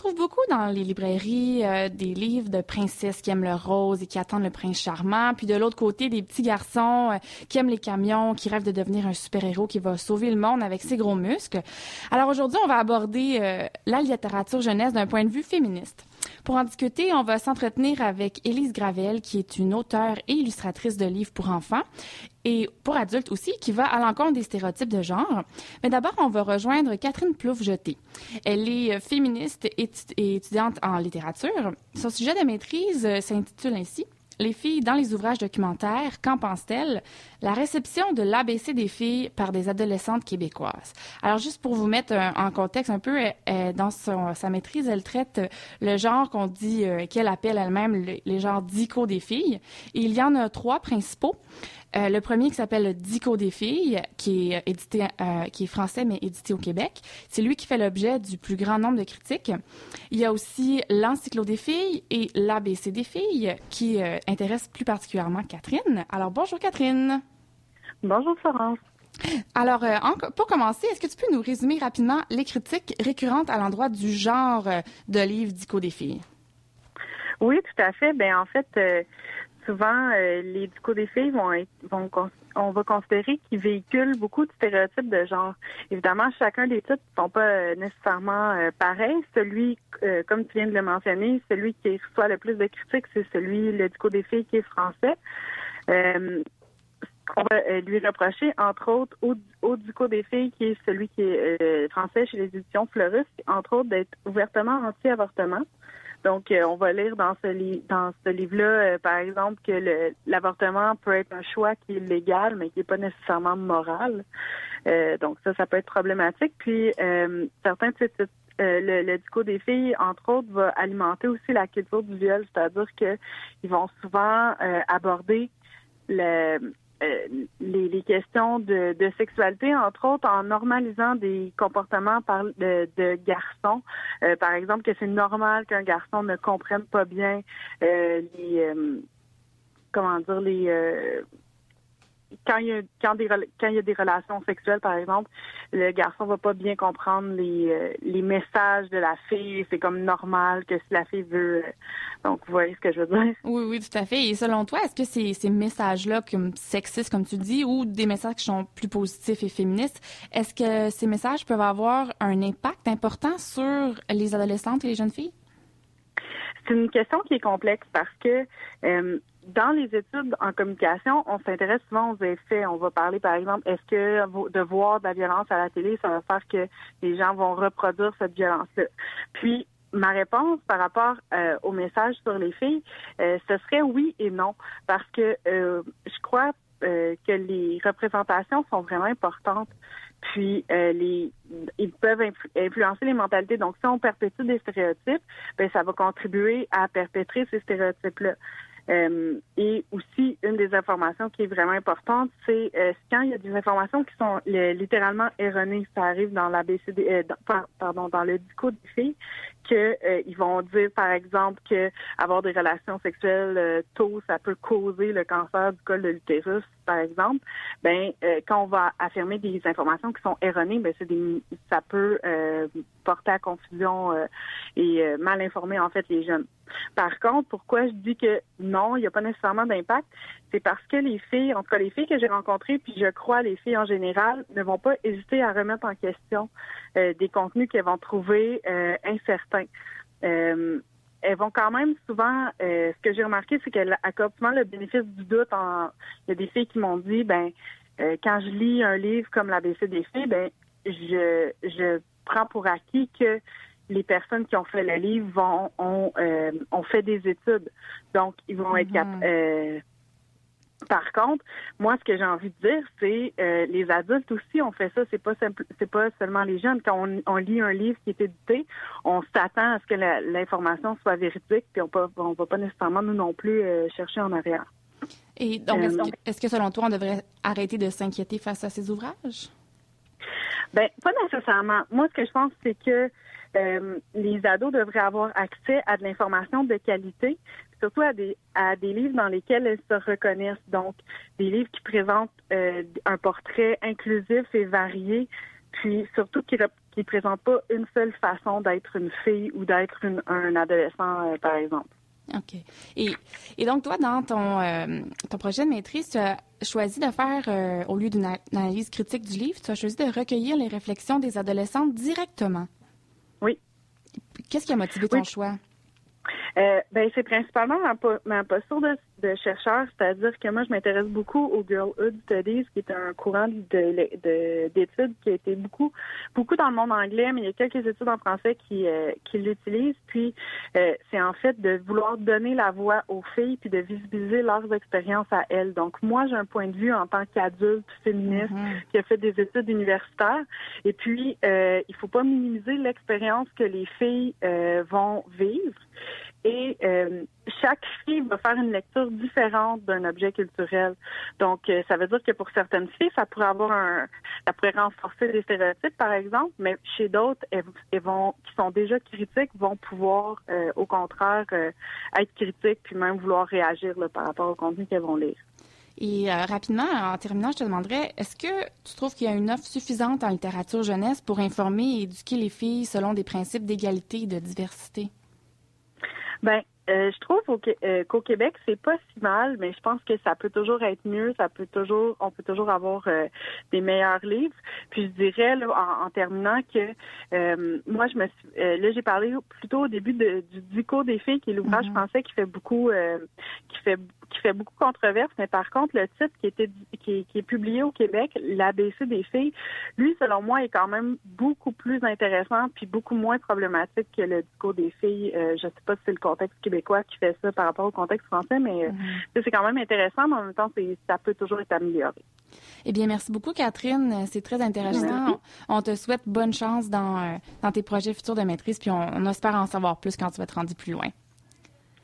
retrouve beaucoup dans les librairies euh, des livres de princesses qui aiment le rose et qui attendent le prince charmant, puis de l'autre côté des petits garçons euh, qui aiment les camions, qui rêvent de devenir un super-héros qui va sauver le monde avec ses gros muscles. Alors aujourd'hui, on va aborder euh, la littérature jeunesse d'un point de vue féministe. Pour en discuter, on va s'entretenir avec Élise Gravel, qui est une auteure et illustratrice de livres pour enfants et pour adultes aussi, qui va à l'encontre des stéréotypes de genre. Mais d'abord, on va rejoindre Catherine Plouffe-Jeté. Elle est euh, féministe et étudiante en littérature. Son sujet de maîtrise euh, s'intitule ainsi les filles dans les ouvrages documentaires, qu'en pensent-elles? La réception de l'ABC des filles par des adolescentes québécoises. Alors, juste pour vous mettre en contexte un peu, dans sa maîtrise, elle traite le genre qu'on dit, euh, qu'elle appelle elle-même les genres dico des filles. Il y en a trois principaux. Euh, le premier qui s'appelle Dico des filles, qui est édité, euh, qui est français mais édité au Québec. C'est lui qui fait l'objet du plus grand nombre de critiques. Il y a aussi l'Encyclo des filles et l'ABC des filles, qui euh, intéresse plus particulièrement Catherine. Alors bonjour Catherine. Bonjour Florence. Alors, pour commencer, est-ce que tu peux nous résumer rapidement les critiques récurrentes à l'endroit du genre de livre Dico des filles? Oui, tout à fait. Ben en fait, souvent, euh, les ducos des filles vont être, vont on va considérer qu'ils véhiculent beaucoup de stéréotypes de genre. Évidemment, chacun des titres ne sont pas euh, nécessairement euh, pareils. Celui, comme tu viens de le mentionner, celui qui reçoit le plus de critiques, c'est celui, le duco des filles qui est français. on va lui reprocher, entre autres, au, au des filles, qui est celui qui est français chez les éditions Fleurus, entre autres, d'être ouvertement anti-avortement. Donc, euh, on va lire dans ce, dans ce livre-là, euh, par exemple, que l'avortement peut être un choix qui est légal, mais qui n'est pas nécessairement moral. Euh, donc, ça, ça peut être problématique. Puis, certains le, le discours des filles, entre autres, va alimenter aussi la culture du viol, c'est-à-dire qu'ils vont souvent aborder le, euh, les, les, questions de, de, sexualité, entre autres, en normalisant des comportements par, de, de garçons. Euh, par exemple, que c'est normal qu'un garçon ne comprenne pas bien euh, les comment dire les quand il y a quand des quand il y a des relations sexuelles par exemple, le garçon va pas bien comprendre les euh, les messages de la fille, c'est comme normal que si la fille veut euh, donc vous voyez ce que je veux dire? Oui oui, tout à fait. Et selon toi, est-ce que ces ces messages-là comme sexistes comme tu dis ou des messages qui sont plus positifs et féministes, est-ce que ces messages peuvent avoir un impact important sur les adolescentes et les jeunes filles? C'est une question qui est complexe parce que euh, dans les études en communication, on s'intéresse souvent aux effets. On va parler, par exemple, est-ce que de voir de la violence à la télé, ça va faire que les gens vont reproduire cette violence-là? Puis, ma réponse par rapport euh, au message sur les filles, euh, ce serait oui et non, parce que euh, je crois que les représentations sont vraiment importantes. Puis les ils peuvent influencer les mentalités. Donc, si on perpétue des stéréotypes, ben ça va contribuer à perpétrer ces stéréotypes-là. Euh, et aussi, une des informations qui est vraiment importante, c'est euh, quand il y a des informations qui sont littéralement erronées, ça arrive dans la BCD, euh, pardon, dans le discours des qu'ils vont dire, par exemple, que avoir des relations sexuelles tôt, ça peut causer le cancer du col de l'utérus, par exemple. Ben, quand on va affirmer des informations qui sont erronées, ben c'est des, ça peut porter à confusion et mal informer en fait les jeunes. Par contre, pourquoi je dis que non, il n'y a pas nécessairement d'impact, c'est parce que les filles, en tout cas les filles que j'ai rencontrées, puis je crois les filles en général, ne vont pas hésiter à remettre en question euh, des contenus qu'elles vont trouver euh, incertains. Euh, elles vont quand même souvent, ce que j'ai remarqué, c'est qu'elles accordent le bénéfice du doute. Il y a des filles qui m'ont dit, ben, quand je lis un livre comme l'ABC des filles, ben, je, je prends pour acquis que les personnes qui ont fait le livre vont ont, euh, ont fait des études. Donc, ils vont être capables. Mhm. Euh, par contre, moi, ce que j'ai envie de dire, c'est euh, les adultes aussi ont fait ça. C'est pas c'est pas seulement les jeunes. Quand on, lit un livre qui est édité, on s'attend à ce que l'information soit véridique, puis on ne on va pas nécessairement nous non plus chercher en arrière. Et donc, est-ce que, selon toi, on devrait arrêter de s'inquiéter face à ces ouvrages? Ben, pas nécessairement. Moi, ce que je pense, c'est que euh, les ados devraient avoir accès à de l'information de qualité, surtout à des, à des livres dans lesquels elles se reconnaissent. Donc, des livres qui présentent euh, un portrait inclusif et varié, puis surtout qui, qui présente pas une seule façon d'être une fille ou d'être un adolescent, par exemple. OK. Et, donc, toi, dans ton, euh, ton projet de maîtrise, tu as choisi de faire, euh, au lieu d'une analyse critique du livre, tu as choisi de recueillir les réflexions des adolescentes directement. Qu'est-ce qui a motivé ton choix? Euh, ben, c'est principalement ma, posture de, de chercheur, c'est-à-dire que moi, je m'intéresse beaucoup au Girlhood Studies, qui est un courant de, d'études qui a été beaucoup, beaucoup dans le monde anglais, mais il y a quelques études en français qui, euh, qui l'utilisent. Puis, euh, c'est en fait de vouloir donner la voix aux filles puis de visibiliser leurs expériences à elles. Donc, moi, j'ai un point de vue en tant qu'adulte féministe mm-hmm. qui a fait des études universitaires. Et puis, il faut pas minimiser l'expérience que les filles vont vivre. Et euh, chaque fille va faire une lecture différente d'un objet culturel. Donc, euh, ça veut dire que pour certaines filles, ça pourrait avoir un, ça pourrait renforcer des stéréotypes, par exemple, mais chez d'autres, elles, vont, qui sont déjà critiques, vont pouvoir, euh, au contraire, être critiques puis même vouloir réagir par rapport au contenu qu'elles vont lire. Et rapidement, en terminant, je te demanderais, est-ce que tu trouves qu'il y a une offre suffisante en littérature jeunesse pour informer et éduquer les filles selon des principes d'égalité et de diversité? Ben, euh, je trouve euh, qu'au Québec, c'est pas si mal, mais je pense que ça peut toujours être mieux. Ça peut toujours, on peut toujours avoir euh, des meilleurs livres. Puis je dirais là, en, terminant que moi, je me suis, là, j'ai parlé plutôt au début de, du Dico des filles, qui est l'ouvrage mm-hmm. français qui fait beaucoup, qui fait qui fait beaucoup controverse, mais par contre, le titre qui, était, qui, est publié au Québec, l'ABC des filles, lui, selon moi, est quand même beaucoup plus intéressant puis beaucoup moins problématique que le discours des filles. Euh, je sais pas si c'est le contexte québécois qui fait ça par rapport au contexte français, mais euh, mm-hmm. c'est quand même intéressant, mais en même temps, ça peut toujours être amélioré. Eh bien, merci beaucoup, Catherine. C'est très intéressant. On, te souhaite bonne chance dans, euh, dans tes projets futurs de maîtrise, puis on, on espère en savoir plus quand tu vas te rendre plus loin.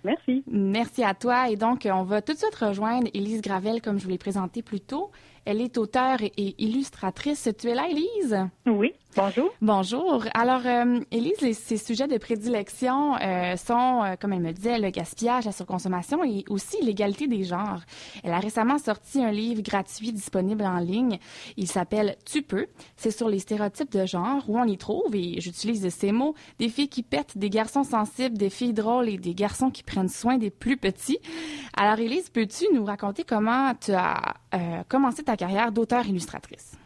Merci. Merci à toi. Et donc, on va tout de suite rejoindre Élise Gravel, comme je vous l'ai présenté plus tôt. Elle est auteure et illustratrice. Tu es là, Élise? Oui. Bonjour. Bonjour. Alors, euh, Élise, ses sujets de prédilection euh, sont, euh, comme elle me disait, le gaspillage, la surconsommation et aussi l'égalité des genres. Elle a récemment sorti un livre gratuit disponible en ligne. Il s'appelle Tu peux. C'est sur les stéréotypes de genre où on y trouve, et j'utilise ces mots, des filles qui pètent, des garçons sensibles, des filles drôles et des garçons qui prennent soin des plus petits. Alors, Élise, peux-tu nous raconter comment tu as euh, commencé ta carrière d'auteur-illustratrice?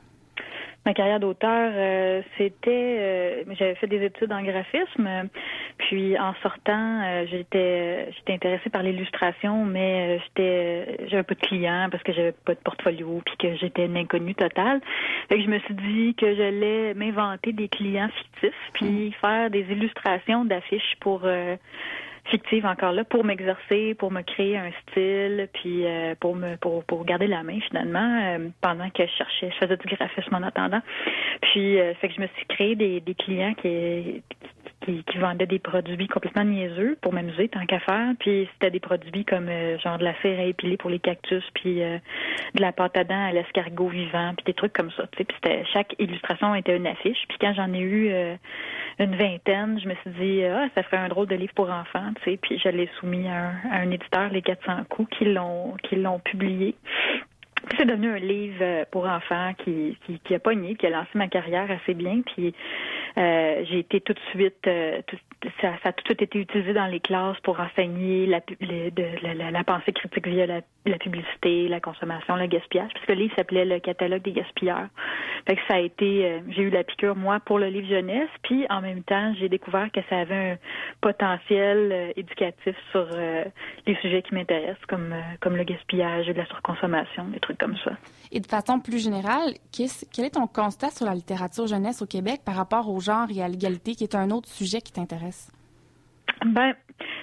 Ma carrière d'auteur, euh, c'était, euh, j'avais fait des études en graphisme, puis en sortant, euh, j'étais, j'étais intéressée par l'illustration, mais j'étais, j'avais pas de clients parce que j'avais pas de portfolio, puis que j'étais une inconnue totale. Fait que je me suis dit que j'allais m'inventer des clients fictifs, puis mm. faire des illustrations d'affiches pour fictive encore là pour m'exercer, pour me créer un style, puis euh, pour me pour, pour garder la main finalement euh, pendant que je cherchais, je faisais du graphisme en attendant. Puis euh, fait que je me suis créé des, des clients qui, qui, qui des produits complètement niaiseux pour m'amuser tant qu'à faire. Puis c'était des produits comme genre de la cire à épiler pour les cactus, puis de la pâte à dents à l'escargot vivant, puis des trucs comme ça. Puis c'était chaque illustration était une affiche. Puis quand j'en ai eu une vingtaine, je me suis dit ah ça ferait un drôle de livre pour enfants puis je l'ai soumis à un, éditeur, les 400 coups, qui l'ont qui l'ont publié. C'est devenu un livre euh, pour enfants qui, qui, qui, a pogné, qui a lancé ma carrière assez bien. Puis euh, j'ai été tout de suite, euh, ça, ça, a tout de suite été utilisé dans les classes pour enseigner la, de, la, pensée critique via la, publicité, la consommation, le gaspillage, puisque le livre s'appelait Le catalogue des gaspilleurs. Fait que ça a été, euh, j'ai eu la piqûre moi pour le livre jeunesse, puis en même temps j'ai découvert que ça avait un potentiel éducatif sur les sujets qui m'intéressent, comme comme le gaspillage, la surconsommation, des trucs comme ça. Et de façon plus générale, quel est ton constat sur la littérature jeunesse au Québec par rapport au genre et à l'égalité, qui est un autre sujet qui t'intéresse? Ben,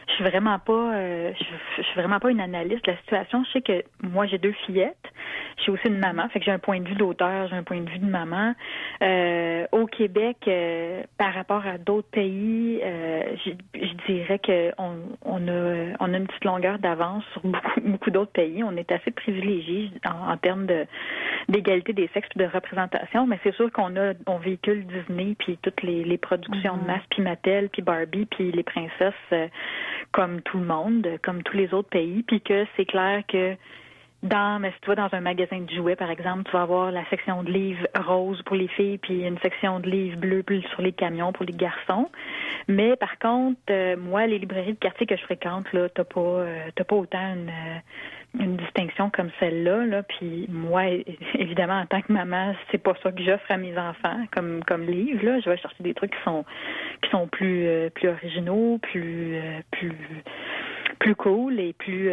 je suis vraiment pas, euh, je, suis vraiment pas une analyste de la situation. Je sais que moi j'ai deux fillettes. Je suis aussi une maman, fait que j'ai un point de vue d'auteur, j'ai un point de vue de maman. Euh, au Québec, euh, par rapport à d'autres pays, je, dirais que on, on, a, on a une petite longueur d'avance sur beaucoup, beaucoup d'autres pays. On est assez privilégiés en, termes de d'égalité des sexes et de représentation, mais c'est sûr qu'on a, on véhicule Disney puis toutes les, les productions de mm-hmm. masse, puis Mattel, puis Barbie, puis les princesses comme tout le monde, comme tous les autres pays, puis que c'est clair que dans, mais si tu vas dans un magasin de jouets, par exemple, tu vas avoir la section de livres rose pour les filles, puis une section de livres bleu sur les camions pour les garçons. Mais par contre, euh, moi, les librairies de quartier que je fréquente, là, t'as pas, euh, t'as pas autant une, euh, une distinction comme celle-là. Là. Puis moi, évidemment, en tant que maman, c'est pas ça que j'offre à mes enfants comme comme livre. Là, je vais chercher des trucs qui sont qui sont plus plus originaux, plus plus plus cool et plus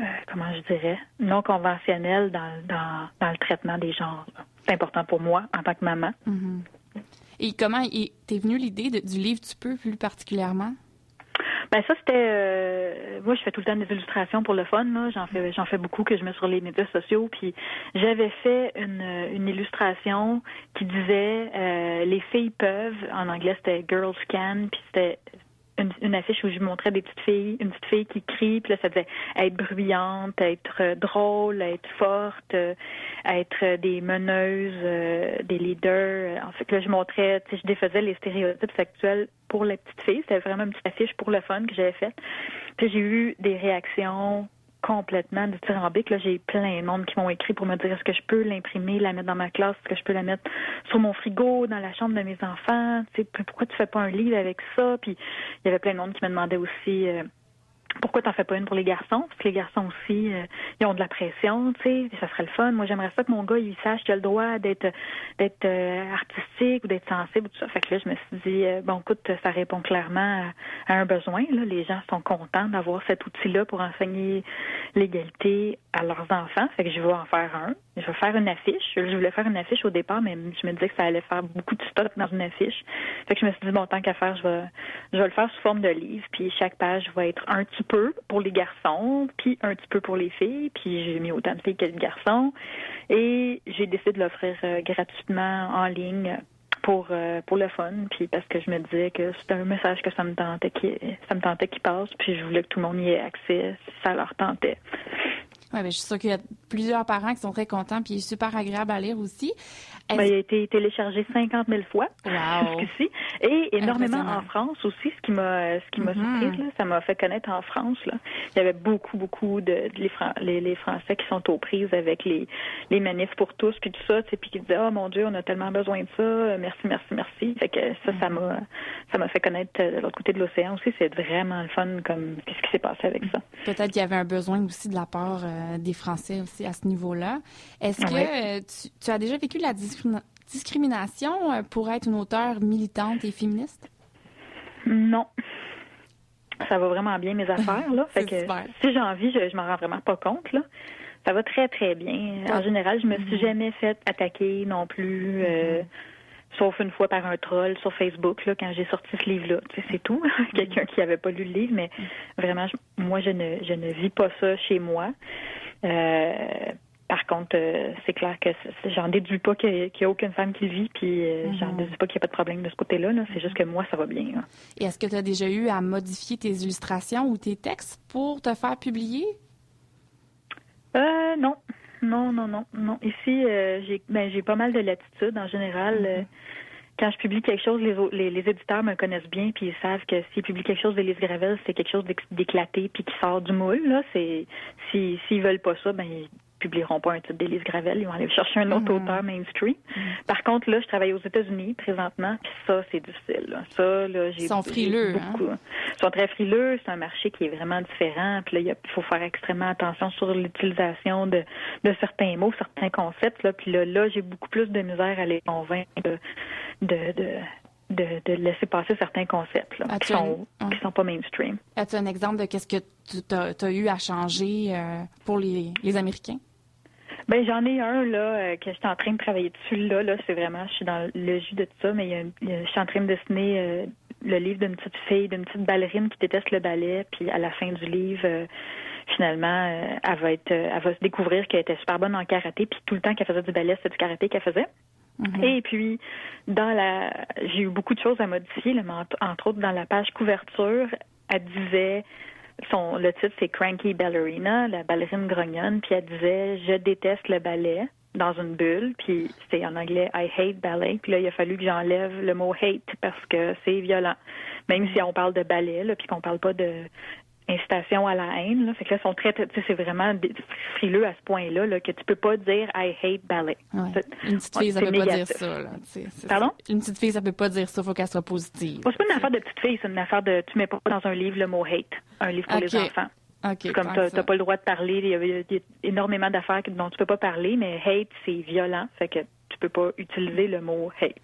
euh, comment je dirais, non conventionnel dans, dans, dans le traitement des genres. C'est important pour moi en tant que maman. Mm-hmm. Et comment t'es venue l'idée du livre Tu peux plus particulièrement? Ben ça c'était euh, moi je fais tout le temps des illustrations pour le fun là, j'en fais j'en fais beaucoup que je mets sur les médias sociaux puis j'avais fait une, une illustration qui disait euh, les filles peuvent en anglais c'était girls can puis c'était une, affiche où je montrais des petites filles, une petite fille qui crie, puis là, ça devait être bruyante, être drôle, être forte, être des meneuses, euh, des leaders. En fait, là, je montrais, tu sais, je défaisais les stéréotypes sexuels pour les petites filles. C'était vraiment une petite affiche pour le fun que j'avais faite. Puis j'ai eu des réactions complètement dithyrambique. Là, j'ai plein de monde qui m'ont écrit pour me dire est-ce que je peux l'imprimer, la mettre dans ma classe, est-ce que je peux la mettre sur mon frigo, dans la chambre de mes enfants? Tu sais, pourquoi tu fais pas un livre avec ça? Puis il y avait plein de monde qui me demandait aussi euh, pourquoi t'en fais pas une pour les garçons? Parce que les garçons aussi, euh, ils ont de la pression, tu sais, ça serait le fun. Moi, j'aimerais ça que mon gars, il sache qu'il a le droit d'être d'être euh, artistique ou d'être sensible, tout ça. Fait que là, je me suis dit, euh, bon, écoute, ça répond clairement à, un besoin. Là. Les gens sont contents d'avoir cet outil-là pour enseigner l'égalité à leurs enfants. Fait que je vais en faire un. Je vais faire une affiche. Je voulais faire une affiche au départ, mais je me disais que ça allait faire beaucoup de stock dans une affiche. Fait je me suis dit, bon, tant qu'à faire, je vais, le faire sous forme de livre. Puis chaque page va être un petit peu pour les garçons, puis un petit peu pour les filles, puis j'ai mis autant de filles que de garçons. Et j'ai décidé de l'offrir euh, gratuitement en ligne pour euh, pour le fun, puis parce que je me disais que c'était un message que ça me tentait qui ça me tentait qu'il passe, puis je voulais que tout le monde y ait accès si ça leur tentait. Oui, mais je suis sûre qu'il y a plusieurs parents qui sont très contents, puis il est super agréable à lire aussi. Ben, il a été téléchargé 50 000 fois jusqu'ici, et énormément en France aussi, ce qui m'a ce qui m'a mm-hmm. surprise, ça m'a fait connaître en France. Là. Il y avait beaucoup, beaucoup de, les, les, Français qui sont aux prises avec les, les manifs pour tous, puis tout ça, puis qui disaient, oh mon Dieu, on a tellement besoin de ça, merci, merci, merci. Fait que ça, ça m'a ça m'a fait connaître de l'autre côté de l'océan aussi. C'est vraiment le fun, comme qu'est-ce qui s'est passé avec ça. Peut-être qu'il y avait un besoin aussi de la part euh, des Français aussi à ce niveau-là. Est-ce que euh, tu, as déjà vécu la discrimination euh, pour être une auteure militante et féministe? Non. Ça va vraiment bien mes affaires, là. fait que si j'ai envie, je, je m'en rends vraiment pas compte, là. Ça va très, très bien. En général, je me suis mm-hmm. jamais fait attaquer non plus. Mm-hmm sauf une fois par un troll sur Facebook là, quand j'ai sorti ce livre-là. Tu sais, c'est tout. Quelqu'un qui n'avait pas lu le livre, mais vraiment, moi, je ne, je ne vis pas ça chez moi. Euh, par contre, euh, c'est clair que j'en déduis pas qu'il n'y a, aucune femme qui le vit, puis euh, j'en déduis pas qu'il n'y a pas de problème de ce côté-là. -là, c'est juste que moi, ça va bien. Et est-ce que tu as déjà eu à modifier tes illustrations ou tes textes pour te faire publier? Euh, non. Non, non, non, non. Ici, euh, j'ai ben, j'ai pas mal de latitude en général. Euh, mm-hmm. quand je publie quelque chose, les, les, éditeurs me connaissent bien, puis ils savent que s'ils publient quelque chose d'Élise Gravel, c'est quelque chose d'éclaté puis qui sort du moule. Là, c'est si s'ils veulent pas ça, ben publieront pas un titre d'Élise Gravel, ils vont aller chercher un autre mm-hmm. auteur mainstream. Mm-hmm. Par contre, là, je travaille aux États-Unis présentement, puis ça, c'est difficile. Ça, là, j'ai Ils sont frileux, hein? beaucoup. Ils sont très frileux, c'est un marché qui est vraiment différent, puis là, il faut faire extrêmement attention sur l'utilisation de, de certains mots, certains concepts, là, puis là, là j'ai beaucoup plus de misère à les convaincre de, de, de de, laisser passer certains concepts là, qui sont qui sont pas mainstream. As-tu un exemple de qu'est-ce que tu as, eu à changer euh, pour les, les Américains? Ben j'en ai un là euh, que je suis en train de travailler dessus là. Là, c'est vraiment, je suis dans le jus de tout ça, mais il y a, je suis en train de dessiner euh, le livre d'une petite fille, d'une petite ballerine qui déteste le ballet, puis à la fin du livre, euh, finalement, elle va être, elle va se découvrir qu'elle était super bonne en karaté, puis tout le temps qu'elle faisait du ballet, c'était du karaté qu'elle faisait. Mm-hmm. Et puis, dans la, j'ai eu beaucoup de choses à modifier, entre autres dans la page couverture, elle disait son, le titre, c'est Cranky Ballerina, la ballerine grognonne, puis elle disait Je déteste le ballet dans une bulle, puis c'est en anglais I hate ballet, puis là, il a fallu que j'enlève le mot hate parce que c'est violent. Même si on parle de ballet, là, puis qu'on parle pas de incitation à la haine. Là. Fait que là, sont très, c'est vraiment frileux à ce point-là là, que tu peux pas dire I hate ballet. Une petite fille, ça peut pas dire ça. Là. Pardon? Une petite fille, ça peut pas dire ça. Faut qu'elle soit positive. c'est pas une affaire de petite fille, c'est une affaire de tu mets pas dans un livre le mot hate, un livre pour les enfants. Okay, Comme tu n'as pas le droit de parler, il y, a, énormément d'affaires dont tu peux pas parler, mais hate, c'est violent. Fait que tu peux pas utiliser le mot hate.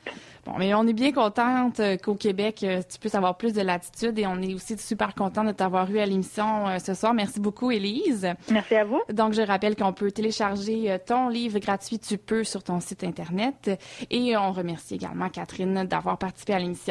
Bon, mais on est bien contente euh, qu'au Québec, euh, tu puisses avoir plus de latitude et on est aussi super content de t'avoir eu à l'émission euh, ce soir. Merci beaucoup, Élise. Merci à vous. Donc, je rappelle qu'on peut télécharger ton livre gratuit Tu peux sur ton site Internet et on remercie également Catherine d'avoir participé à l'émission.